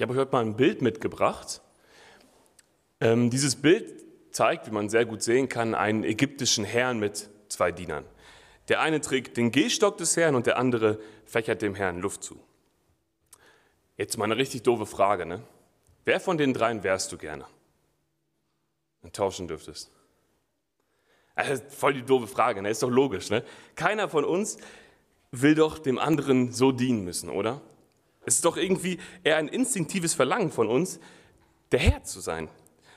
Ich habe euch heute mal ein Bild mitgebracht. Ähm, dieses Bild zeigt, wie man sehr gut sehen kann, einen ägyptischen Herrn mit zwei Dienern. Der eine trägt den Gehstock des Herrn und der andere fächert dem Herrn Luft zu. Jetzt mal eine richtig doofe Frage, ne? Wer von den dreien wärst du gerne? Wenn tauschen dürftest. Also voll die doofe Frage, ne? Ist doch logisch, ne? Keiner von uns will doch dem anderen so dienen müssen, oder? Es ist doch irgendwie eher ein instinktives Verlangen von uns, der Herr zu sein.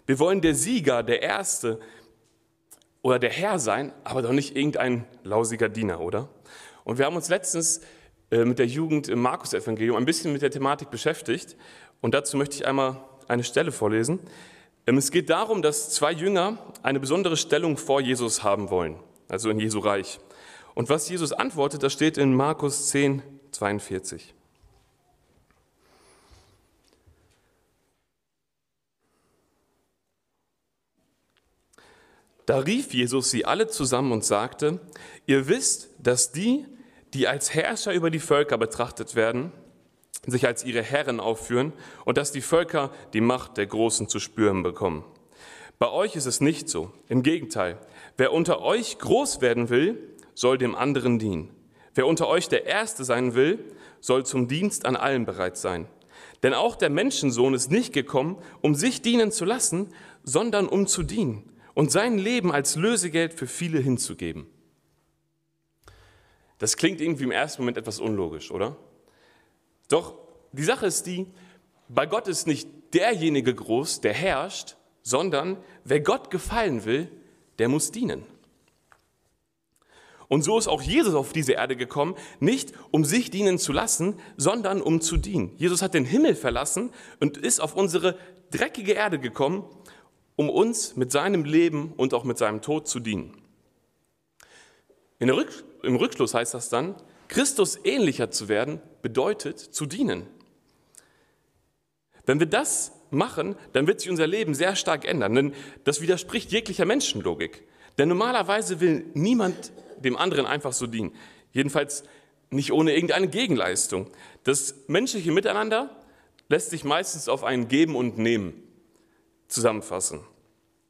Wir wollen der Sieger, der Erste oder der Herr sein, aber doch nicht irgendein lausiger Diener, oder? Und wir haben uns letztens äh, mit der Jugend im Markus-Evangelium ein bisschen mit der Thematik beschäftigt. Und dazu möchte ich einmal eine Stelle vorlesen. Ähm, es geht darum, dass zwei Jünger eine besondere Stellung vor Jesus haben wollen, also in Jesu Reich. Und was Jesus antwortet, das steht in Markus 10, 42. Da rief Jesus sie alle zusammen und sagte, ihr wisst, dass die, die als Herrscher über die Völker betrachtet werden, sich als ihre Herren aufführen und dass die Völker die Macht der Großen zu spüren bekommen. Bei euch ist es nicht so. Im Gegenteil, wer unter euch groß werden will, soll dem anderen dienen. Wer unter euch der Erste sein will, soll zum Dienst an allen bereit sein. Denn auch der Menschensohn ist nicht gekommen, um sich dienen zu lassen, sondern um zu dienen und sein Leben als Lösegeld für viele hinzugeben. Das klingt irgendwie im ersten Moment etwas unlogisch, oder? Doch die Sache ist die, bei Gott ist nicht derjenige groß, der herrscht, sondern wer Gott gefallen will, der muss dienen. Und so ist auch Jesus auf diese Erde gekommen, nicht um sich dienen zu lassen, sondern um zu dienen. Jesus hat den Himmel verlassen und ist auf unsere dreckige Erde gekommen, um uns mit seinem Leben und auch mit seinem Tod zu dienen. Rück, Im Rückschluss heißt das dann, Christus ähnlicher zu werden, bedeutet zu dienen. Wenn wir das machen, dann wird sich unser Leben sehr stark ändern, denn das widerspricht jeglicher Menschenlogik. Denn normalerweise will niemand dem anderen einfach so dienen. Jedenfalls nicht ohne irgendeine Gegenleistung. Das menschliche Miteinander lässt sich meistens auf ein Geben und Nehmen zusammenfassen.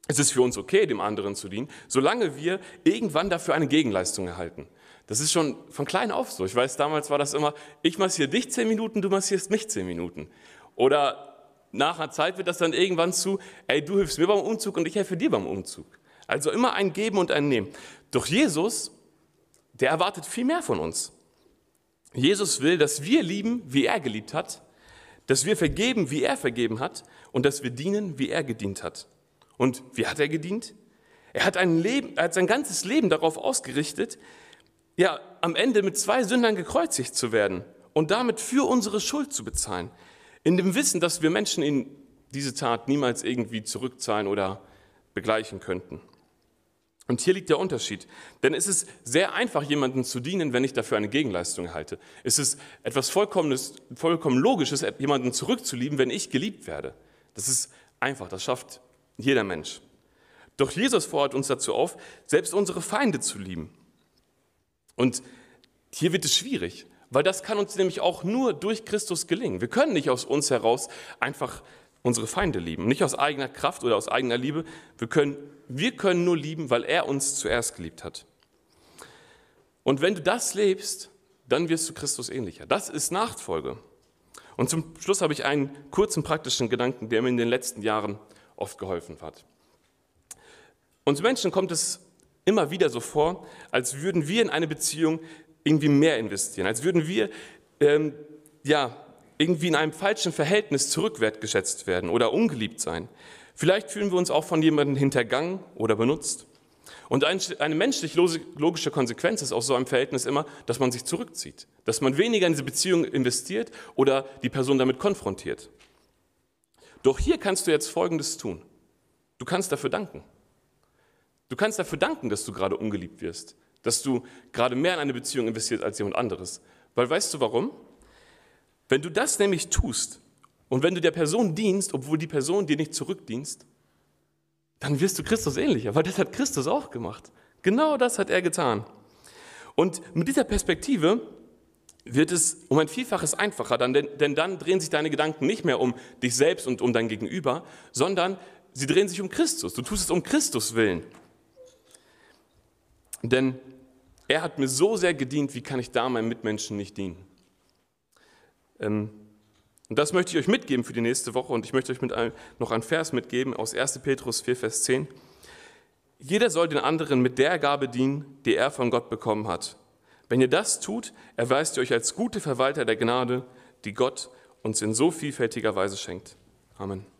Es ist für uns okay, dem anderen zu dienen, solange wir irgendwann dafür eine Gegenleistung erhalten. Das ist schon von klein auf so. Ich weiß, damals war das immer, ich massiere dich zehn Minuten, du massierst mich zehn Minuten. Oder nach einer Zeit wird das dann irgendwann zu, ey, du hilfst mir beim Umzug und ich helfe dir beim Umzug. Also immer ein Geben und ein Nehmen. Doch Jesus, der erwartet viel mehr von uns. Jesus will, dass wir lieben, wie er geliebt hat, dass wir vergeben, wie er vergeben hat und dass wir dienen, wie er gedient hat. Und wie hat er gedient? Er hat, ein Leben, er hat sein ganzes Leben darauf ausgerichtet, ja, am Ende mit zwei Sündern gekreuzigt zu werden und damit für unsere Schuld zu bezahlen. In dem Wissen, dass wir Menschen in diese Tat niemals irgendwie zurückzahlen oder begleichen könnten. Und hier liegt der Unterschied. Denn es ist sehr einfach, jemandem zu dienen, wenn ich dafür eine Gegenleistung erhalte. Es ist etwas Vollkommenes, vollkommen Logisches, jemanden zurückzulieben, wenn ich geliebt werde. Das ist einfach, das schafft jeder Mensch. Doch Jesus fordert uns dazu auf, selbst unsere Feinde zu lieben. Und hier wird es schwierig, weil das kann uns nämlich auch nur durch Christus gelingen. Wir können nicht aus uns heraus einfach unsere Feinde lieben, nicht aus eigener Kraft oder aus eigener Liebe. Wir können, wir können nur lieben, weil er uns zuerst geliebt hat. Und wenn du das lebst, dann wirst du Christus ähnlicher. Das ist Nachfolge. Und zum Schluss habe ich einen kurzen praktischen Gedanken, der mir in den letzten Jahren oft geholfen hat. Uns Menschen kommt es immer wieder so vor, als würden wir in eine Beziehung irgendwie mehr investieren, als würden wir ähm, ja, irgendwie in einem falschen Verhältnis zurückwertgeschätzt werden oder ungeliebt sein. Vielleicht fühlen wir uns auch von jemandem hintergangen oder benutzt. Und eine menschlich logische Konsequenz ist aus so einem Verhältnis immer, dass man sich zurückzieht, dass man weniger in diese Beziehung investiert oder die Person damit konfrontiert. Doch hier kannst du jetzt Folgendes tun. Du kannst dafür danken. Du kannst dafür danken, dass du gerade ungeliebt wirst, dass du gerade mehr in eine Beziehung investierst als jemand anderes. Weil weißt du warum? Wenn du das nämlich tust und wenn du der Person dienst, obwohl die Person dir nicht zurückdienst, dann wirst du Christus ähnlicher, weil das hat Christus auch gemacht. Genau das hat er getan. Und mit dieser Perspektive wird es um ein Vielfaches einfacher, denn, dann drehen sich deine Gedanken nicht mehr um dich selbst und um dein Gegenüber, sondern sie drehen sich um Christus. Du tust es um Christus willen. Denn er hat mir so sehr gedient, wie kann ich da meinen Mitmenschen nicht dienen? Ähm, und das möchte ich euch mitgeben für die nächste Woche und ich möchte euch mit ein, noch einen Vers mitgeben aus 1. Petrus 4, Vers 10. Jeder soll den anderen mit der Gabe dienen, die er von Gott bekommen hat. Wenn ihr das tut, erweist ihr euch als gute Verwalter der Gnade, die Gott uns in so vielfältiger Weise schenkt. Amen.